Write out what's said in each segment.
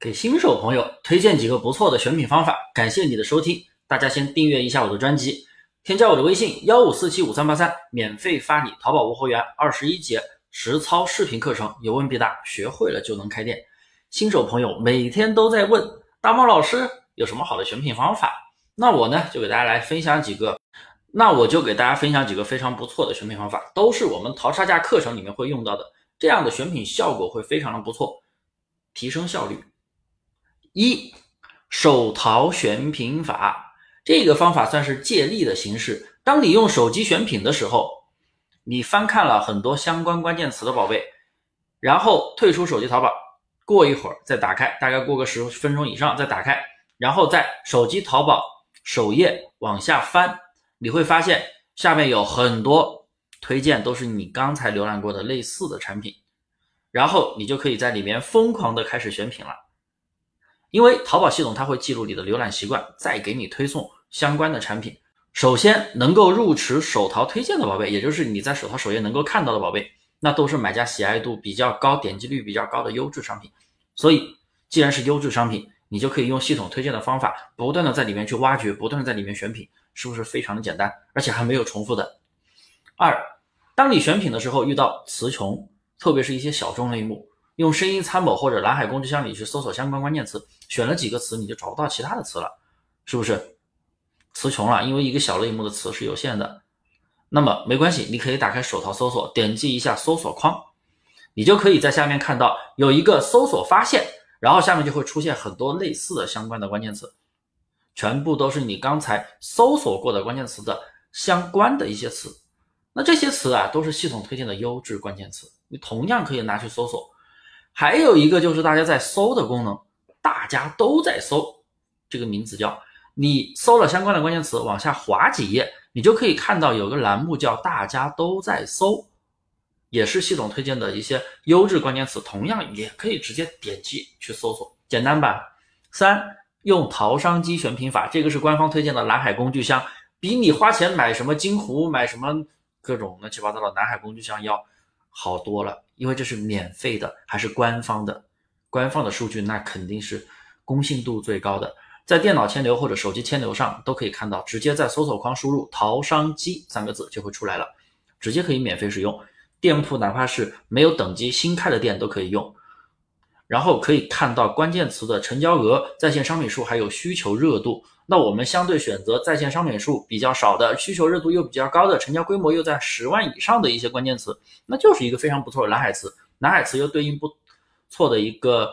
给新手朋友推荐几个不错的选品方法，感谢你的收听。大家先订阅一下我的专辑，添加我的微信幺五四七五三八三，免费发你淘宝无货源二十一节实操视频课程，有问必答，学会了就能开店。新手朋友每天都在问大猫老师有什么好的选品方法，那我呢就给大家来分享几个，那我就给大家分享几个非常不错的选品方法，都是我们淘差价课程里面会用到的，这样的选品效果会非常的不错，提升效率。一手淘选品法，这个方法算是借力的形式。当你用手机选品的时候，你翻看了很多相关关键词的宝贝，然后退出手机淘宝，过一会儿再打开，大概过个十分钟以上再打开，然后在手机淘宝首页往下翻，你会发现下面有很多推荐，都是你刚才浏览过的类似的产品，然后你就可以在里面疯狂的开始选品了。因为淘宝系统它会记录你的浏览习惯，再给你推送相关的产品。首先能够入池手淘推荐的宝贝，也就是你在手淘首页能够看到的宝贝，那都是买家喜爱度比较高、点击率比较高的优质商品。所以，既然是优质商品，你就可以用系统推荐的方法，不断的在里面去挖掘，不断的在里面选品，是不是非常的简单？而且还没有重复的。二，当你选品的时候遇到词穷，特别是一些小众类目。用声音参谋或者蓝海工具箱里去搜索相关关键词，选了几个词你就找不到其他的词了，是不是？词穷了，因为一个小类目的词是有限的。那么没关系，你可以打开手淘搜索，点击一下搜索框，你就可以在下面看到有一个搜索发现，然后下面就会出现很多类似的相关的关键词，全部都是你刚才搜索过的关键词的相关的一些词。那这些词啊，都是系统推荐的优质关键词，你同样可以拿去搜索。还有一个就是大家在搜的功能，大家都在搜，这个名字叫你搜了相关的关键词，往下滑几页，你就可以看到有个栏目叫大家都在搜，也是系统推荐的一些优质关键词，同样也可以直接点击去搜索，简单吧？三用淘商机选品法，这个是官方推荐的蓝海工具箱，比你花钱买什么金湖、买什么各种乱七八糟的蓝海工具箱要。好多了，因为这是免费的，还是官方的，官方的数据那肯定是公信度最高的，在电脑千流或者手机千流上都可以看到，直接在搜索框输入“淘商机”三个字就会出来了，直接可以免费使用，店铺哪怕是没有等级新开的店都可以用。然后可以看到关键词的成交额、在线商品数，还有需求热度。那我们相对选择在线商品数比较少的、需求热度又比较高的、成交规模又在十万以上的一些关键词，那就是一个非常不错的蓝海词。蓝海词又对应不错的一个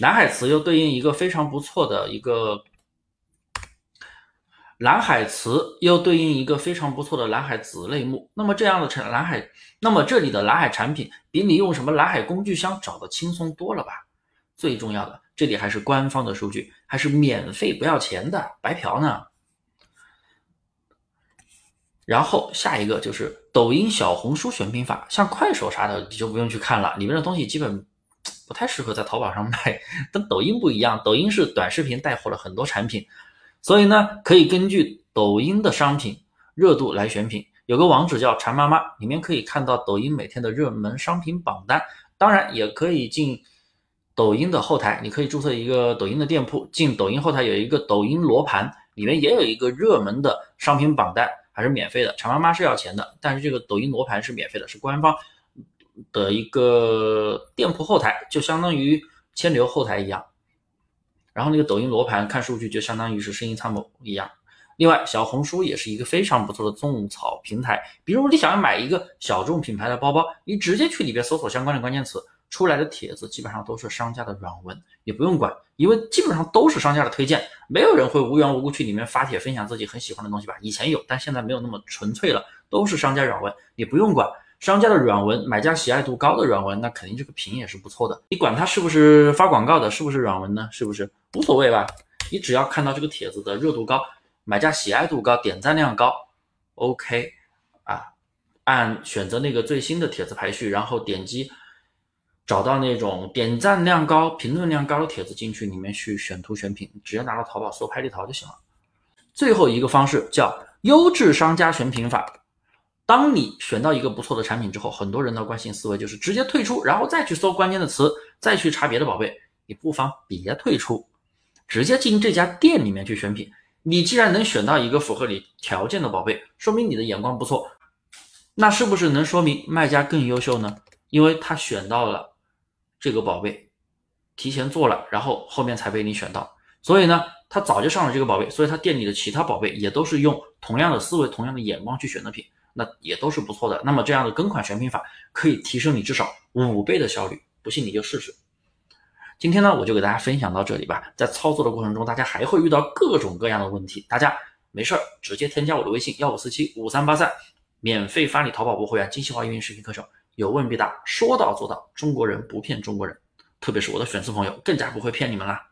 蓝海词，又对应一个非常不错的一个蓝海词，又对应一个非常不错的蓝海子类目。那么这样的产蓝海，那么这里的蓝海产品比你用什么蓝海工具箱找的轻松多了吧？最重要的，这里还是官方的数据，还是免费不要钱的，白嫖呢。然后下一个就是抖音、小红书选品法，像快手啥的你就不用去看了，里面的东西基本不太适合在淘宝上卖。跟抖音不一样，抖音是短视频带火了很多产品，所以呢，可以根据抖音的商品热度来选品。有个网址叫馋妈妈，里面可以看到抖音每天的热门商品榜单，当然也可以进。抖音的后台，你可以注册一个抖音的店铺，进抖音后台有一个抖音罗盘，里面也有一个热门的商品榜单，还是免费的。馋妈妈是要钱的，但是这个抖音罗盘是免费的，是官方的一个店铺后台，就相当于千流后台一样。然后那个抖音罗盘看数据，就相当于是声音参谋一样。另外，小红书也是一个非常不错的种草平台，比如你想要买一个小众品牌的包包，你直接去里边搜索相关的关键词。出来的帖子基本上都是商家的软文，也不用管，因为基本上都是商家的推荐，没有人会无缘无故去里面发帖分享自己很喜欢的东西吧？以前有，但现在没有那么纯粹了，都是商家软文，你不用管商家的软文，买家喜爱度高的软文，那肯定这个评也是不错的。你管它是不是发广告的，是不是软文呢？是不是无所谓吧？你只要看到这个帖子的热度高，买家喜爱度高，点赞量高，OK 啊，按选择那个最新的帖子排序，然后点击。找到那种点赞量高、评论量高的帖子进去里面去选图选品，直接拿到淘宝搜拍立淘就行了。最后一个方式叫优质商家选品法。当你选到一个不错的产品之后，很多人的惯性思维就是直接退出，然后再去搜关键的词，再去查别的宝贝。你不妨别退出，直接进这家店里面去选品。你既然能选到一个符合你条件的宝贝，说明你的眼光不错，那是不是能说明卖家更优秀呢？因为他选到了这个宝贝，提前做了，然后后面才被你选到，所以呢，他早就上了这个宝贝，所以他店里的其他宝贝也都是用同样的思维、同样的眼光去选的品。那也都是不错的。那么这样的跟款选品法可以提升你至少五倍的效率，不信你就试试。今天呢，我就给大家分享到这里吧。在操作的过程中，大家还会遇到各种各样的问题，大家没事儿直接添加我的微信幺五四七五三八三，免费发你淘宝部会员精细化运营视频课程，有问必答，说到做到。中国人不骗中国人，特别是我的粉丝朋友，更加不会骗你们啦。